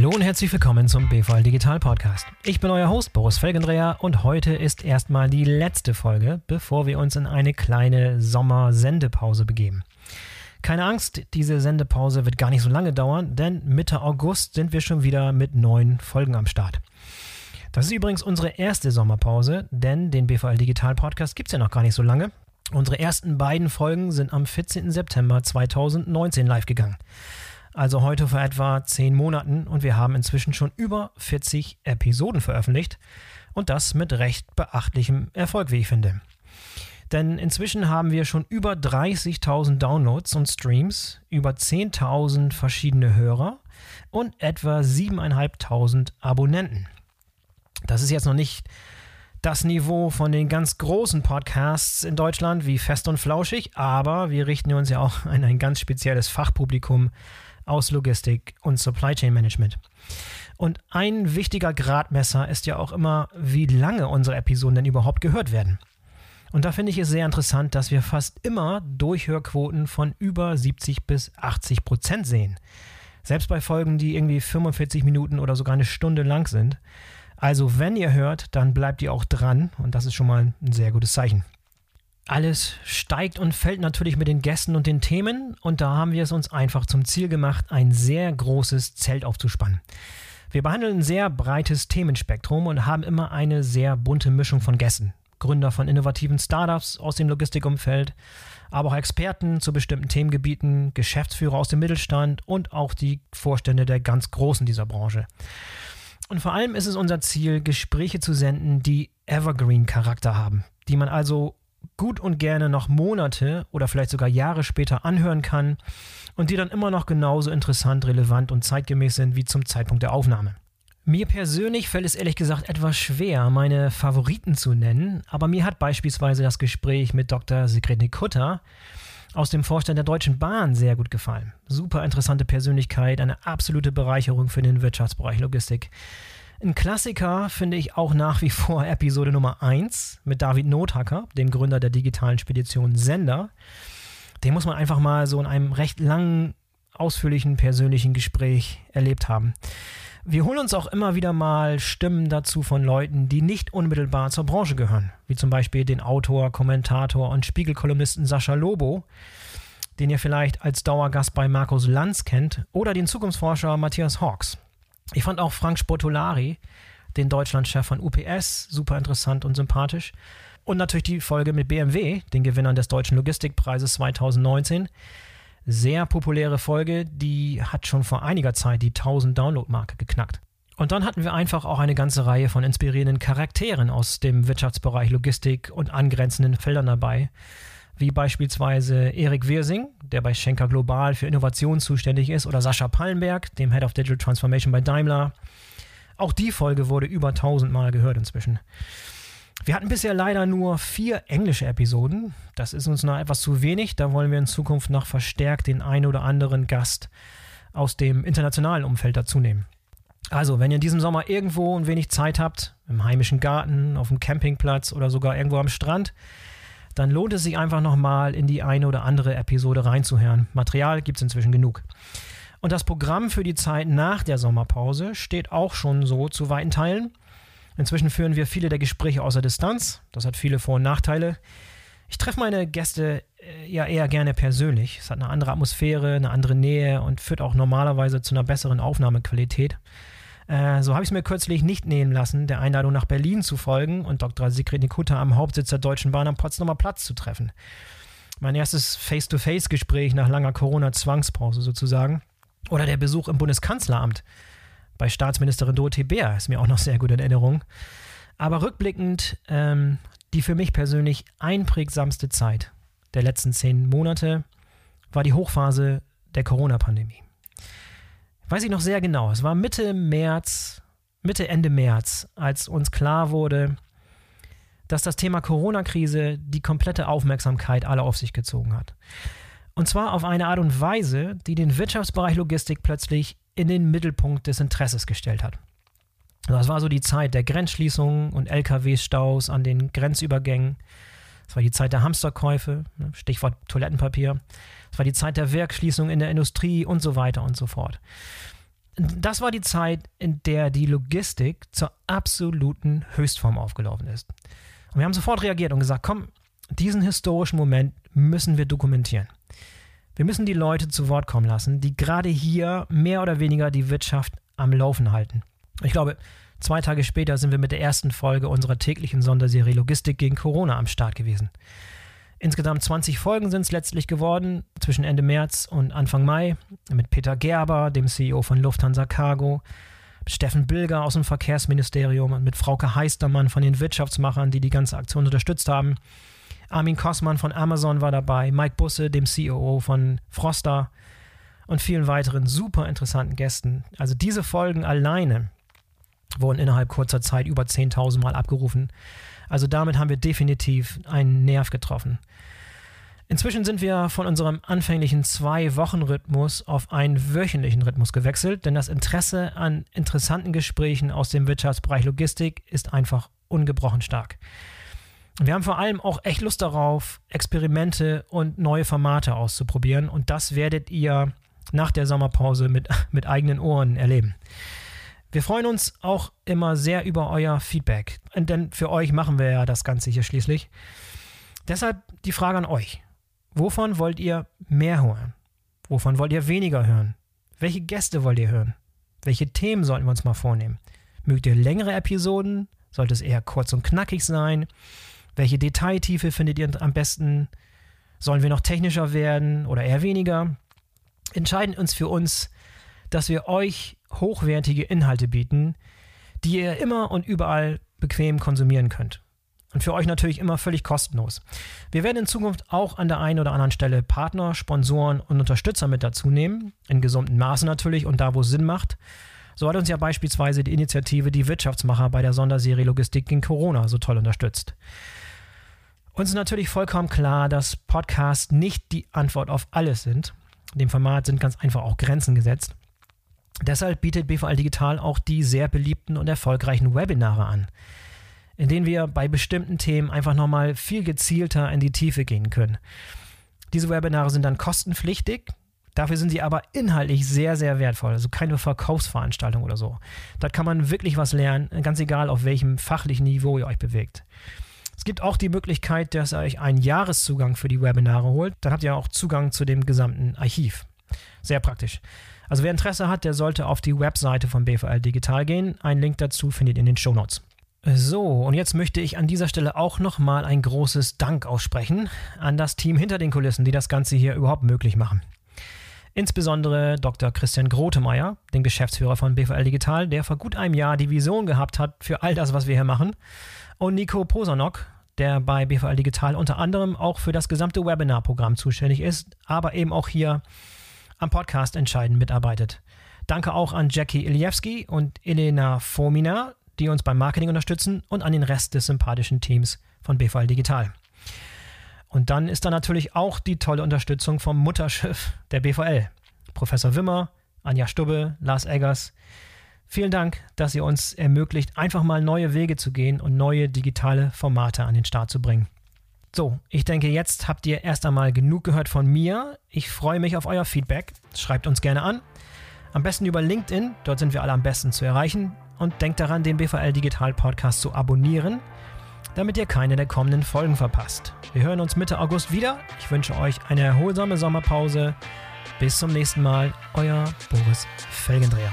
Hallo und herzlich willkommen zum BVL Digital Podcast. Ich bin euer Host Boris Felgendreher und heute ist erstmal die letzte Folge, bevor wir uns in eine kleine Sommersendepause begeben. Keine Angst, diese Sendepause wird gar nicht so lange dauern, denn Mitte August sind wir schon wieder mit neuen Folgen am Start. Das ist übrigens unsere erste Sommerpause, denn den BVL Digital Podcast gibt es ja noch gar nicht so lange. Unsere ersten beiden Folgen sind am 14. September 2019 live gegangen also heute vor etwa zehn Monaten und wir haben inzwischen schon über 40 Episoden veröffentlicht und das mit recht beachtlichem Erfolg, wie ich finde. Denn inzwischen haben wir schon über 30.000 Downloads und Streams, über 10.000 verschiedene Hörer und etwa 7.500 Abonnenten. Das ist jetzt noch nicht das Niveau von den ganz großen Podcasts in Deutschland wie Fest und Flauschig, aber wir richten uns ja auch an ein ganz spezielles Fachpublikum aus Logistik und Supply Chain Management. Und ein wichtiger Gradmesser ist ja auch immer, wie lange unsere Episoden denn überhaupt gehört werden. Und da finde ich es sehr interessant, dass wir fast immer Durchhörquoten von über 70 bis 80 Prozent sehen. Selbst bei Folgen, die irgendwie 45 Minuten oder sogar eine Stunde lang sind. Also wenn ihr hört, dann bleibt ihr auch dran und das ist schon mal ein sehr gutes Zeichen. Alles steigt und fällt natürlich mit den Gästen und den Themen und da haben wir es uns einfach zum Ziel gemacht, ein sehr großes Zelt aufzuspannen. Wir behandeln ein sehr breites Themenspektrum und haben immer eine sehr bunte Mischung von Gästen. Gründer von innovativen Startups aus dem Logistikumfeld, aber auch Experten zu bestimmten Themengebieten, Geschäftsführer aus dem Mittelstand und auch die Vorstände der ganz Großen dieser Branche. Und vor allem ist es unser Ziel, Gespräche zu senden, die Evergreen-Charakter haben, die man also gut und gerne noch Monate oder vielleicht sogar Jahre später anhören kann und die dann immer noch genauso interessant, relevant und zeitgemäß sind wie zum Zeitpunkt der Aufnahme. Mir persönlich fällt es ehrlich gesagt etwas schwer, meine Favoriten zu nennen, aber mir hat beispielsweise das Gespräch mit Dr. Sigrid Nikutta aus dem Vorstand der Deutschen Bahn sehr gut gefallen. Super interessante Persönlichkeit, eine absolute Bereicherung für den Wirtschaftsbereich Logistik. Ein Klassiker finde ich auch nach wie vor Episode Nummer 1 mit David Nothacker, dem Gründer der digitalen Spedition Sender. Den muss man einfach mal so in einem recht langen, ausführlichen, persönlichen Gespräch erlebt haben. Wir holen uns auch immer wieder mal Stimmen dazu von Leuten, die nicht unmittelbar zur Branche gehören, wie zum Beispiel den Autor, Kommentator und Spiegelkolumnisten Sascha Lobo, den ihr vielleicht als Dauergast bei Markus Lanz kennt, oder den Zukunftsforscher Matthias Hawks. Ich fand auch Frank Sportolari, den Deutschlandchef von UPS, super interessant und sympathisch. Und natürlich die Folge mit BMW, den Gewinnern des Deutschen Logistikpreises 2019. Sehr populäre Folge, die hat schon vor einiger Zeit die 1000 Download-Marke geknackt. Und dann hatten wir einfach auch eine ganze Reihe von inspirierenden Charakteren aus dem Wirtschaftsbereich Logistik und angrenzenden Feldern dabei, wie beispielsweise Erik Wirsing, der bei Schenker Global für Innovation zuständig ist, oder Sascha Pallenberg, dem Head of Digital Transformation bei Daimler. Auch die Folge wurde über 1000 Mal gehört inzwischen. Wir hatten bisher leider nur vier englische Episoden. Das ist uns noch etwas zu wenig. Da wollen wir in Zukunft noch verstärkt den einen oder anderen Gast aus dem internationalen Umfeld dazunehmen. Also, wenn ihr in diesem Sommer irgendwo ein wenig Zeit habt, im heimischen Garten, auf dem Campingplatz oder sogar irgendwo am Strand, dann lohnt es sich einfach nochmal in die eine oder andere Episode reinzuhören. Material gibt es inzwischen genug. Und das Programm für die Zeit nach der Sommerpause steht auch schon so zu weiten Teilen. Inzwischen führen wir viele der Gespräche außer Distanz. Das hat viele Vor- und Nachteile. Ich treffe meine Gäste äh, ja eher gerne persönlich. Es hat eine andere Atmosphäre, eine andere Nähe und führt auch normalerweise zu einer besseren Aufnahmequalität. Äh, so habe ich es mir kürzlich nicht nehmen lassen, der Einladung nach Berlin zu folgen und Dr. Sigrid Nikutta am Hauptsitz der Deutschen Bahn am Potsdamer Platz zu treffen. Mein erstes Face-to-Face-Gespräch nach langer Corona-Zwangspause sozusagen. Oder der Besuch im Bundeskanzleramt bei Staatsministerin Dorothee Bär ist mir auch noch sehr gut in Erinnerung. Aber rückblickend, ähm, die für mich persönlich einprägsamste Zeit der letzten zehn Monate war die Hochphase der Corona-Pandemie weiß ich noch sehr genau. Es war Mitte März, Mitte, Ende März, als uns klar wurde, dass das Thema Corona-Krise die komplette Aufmerksamkeit aller auf sich gezogen hat. Und zwar auf eine Art und Weise, die den Wirtschaftsbereich Logistik plötzlich in den Mittelpunkt des Interesses gestellt hat. Das war so die Zeit der Grenzschließungen und LKW-Staus an den Grenzübergängen. Das war die Zeit der Hamsterkäufe, ne, Stichwort Toilettenpapier. Es war die Zeit der Werkschließung in der Industrie und so weiter und so fort. das war die Zeit, in der die Logistik zur absoluten Höchstform aufgelaufen ist. Und wir haben sofort reagiert und gesagt, komm, diesen historischen Moment müssen wir dokumentieren. Wir müssen die Leute zu Wort kommen lassen, die gerade hier mehr oder weniger die Wirtschaft am Laufen halten. Ich glaube, zwei Tage später sind wir mit der ersten Folge unserer täglichen Sonderserie Logistik gegen Corona am Start gewesen. Insgesamt 20 Folgen sind es letztlich geworden, zwischen Ende März und Anfang Mai, mit Peter Gerber, dem CEO von Lufthansa Cargo, Steffen Bilger aus dem Verkehrsministerium und mit Frauke Heistermann von den Wirtschaftsmachern, die die ganze Aktion unterstützt haben. Armin Kossmann von Amazon war dabei, Mike Busse, dem CEO von Froster und vielen weiteren super interessanten Gästen. Also diese Folgen alleine wurden innerhalb kurzer Zeit über 10.000 Mal abgerufen. Also damit haben wir definitiv einen Nerv getroffen. Inzwischen sind wir von unserem anfänglichen Zwei-Wochen-Rhythmus auf einen wöchentlichen Rhythmus gewechselt, denn das Interesse an interessanten Gesprächen aus dem Wirtschaftsbereich Logistik ist einfach ungebrochen stark. Wir haben vor allem auch echt Lust darauf, Experimente und neue Formate auszuprobieren und das werdet ihr nach der Sommerpause mit, mit eigenen Ohren erleben. Wir freuen uns auch immer sehr über euer Feedback, denn für euch machen wir ja das Ganze hier schließlich. Deshalb die Frage an euch. Wovon wollt ihr mehr hören? Wovon wollt ihr weniger hören? Welche Gäste wollt ihr hören? Welche Themen sollten wir uns mal vornehmen? Mögt ihr längere Episoden? Sollte es eher kurz und knackig sein? Welche Detailtiefe findet ihr am besten? Sollen wir noch technischer werden oder eher weniger? Entscheiden uns für uns, dass wir euch hochwertige Inhalte bieten, die ihr immer und überall bequem konsumieren könnt. Und für euch natürlich immer völlig kostenlos. Wir werden in Zukunft auch an der einen oder anderen Stelle Partner, Sponsoren und Unterstützer mit dazu nehmen, in gesundem Maße natürlich und da, wo es Sinn macht. So hat uns ja beispielsweise die Initiative Die Wirtschaftsmacher bei der Sonderserie Logistik gegen Corona so toll unterstützt. Uns ist natürlich vollkommen klar, dass Podcasts nicht die Antwort auf alles sind. Dem Format sind ganz einfach auch Grenzen gesetzt. Deshalb bietet BVL Digital auch die sehr beliebten und erfolgreichen Webinare an, in denen wir bei bestimmten Themen einfach nochmal viel gezielter in die Tiefe gehen können. Diese Webinare sind dann kostenpflichtig, dafür sind sie aber inhaltlich sehr, sehr wertvoll, also keine Verkaufsveranstaltung oder so. Da kann man wirklich was lernen, ganz egal auf welchem fachlichen Niveau ihr euch bewegt. Es gibt auch die Möglichkeit, dass ihr euch einen Jahreszugang für die Webinare holt. Dann habt ihr auch Zugang zu dem gesamten Archiv. Sehr praktisch. Also wer Interesse hat, der sollte auf die Webseite von BVL Digital gehen. Einen Link dazu findet ihr in den Show Notes. So, und jetzt möchte ich an dieser Stelle auch nochmal ein großes Dank aussprechen an das Team hinter den Kulissen, die das Ganze hier überhaupt möglich machen. Insbesondere Dr. Christian Grotemeyer, den Geschäftsführer von BVL Digital, der vor gut einem Jahr die Vision gehabt hat für all das, was wir hier machen. Und Nico Posonok, der bei BVL Digital unter anderem auch für das gesamte Webinar-Programm zuständig ist, aber eben auch hier am Podcast entscheidend mitarbeitet. Danke auch an Jackie Iliewski und Elena Fomina, die uns beim Marketing unterstützen und an den Rest des sympathischen Teams von BVL Digital. Und dann ist da natürlich auch die tolle Unterstützung vom Mutterschiff der BVL. Professor Wimmer, Anja Stubbe, Lars Eggers. Vielen Dank, dass ihr uns ermöglicht, einfach mal neue Wege zu gehen und neue digitale Formate an den Start zu bringen. So, ich denke, jetzt habt ihr erst einmal genug gehört von mir. Ich freue mich auf euer Feedback. Schreibt uns gerne an. Am besten über LinkedIn, dort sind wir alle am besten zu erreichen. Und denkt daran, den BVL Digital Podcast zu abonnieren, damit ihr keine der kommenden Folgen verpasst. Wir hören uns Mitte August wieder. Ich wünsche euch eine erholsame Sommerpause. Bis zum nächsten Mal, euer Boris Felgendreher.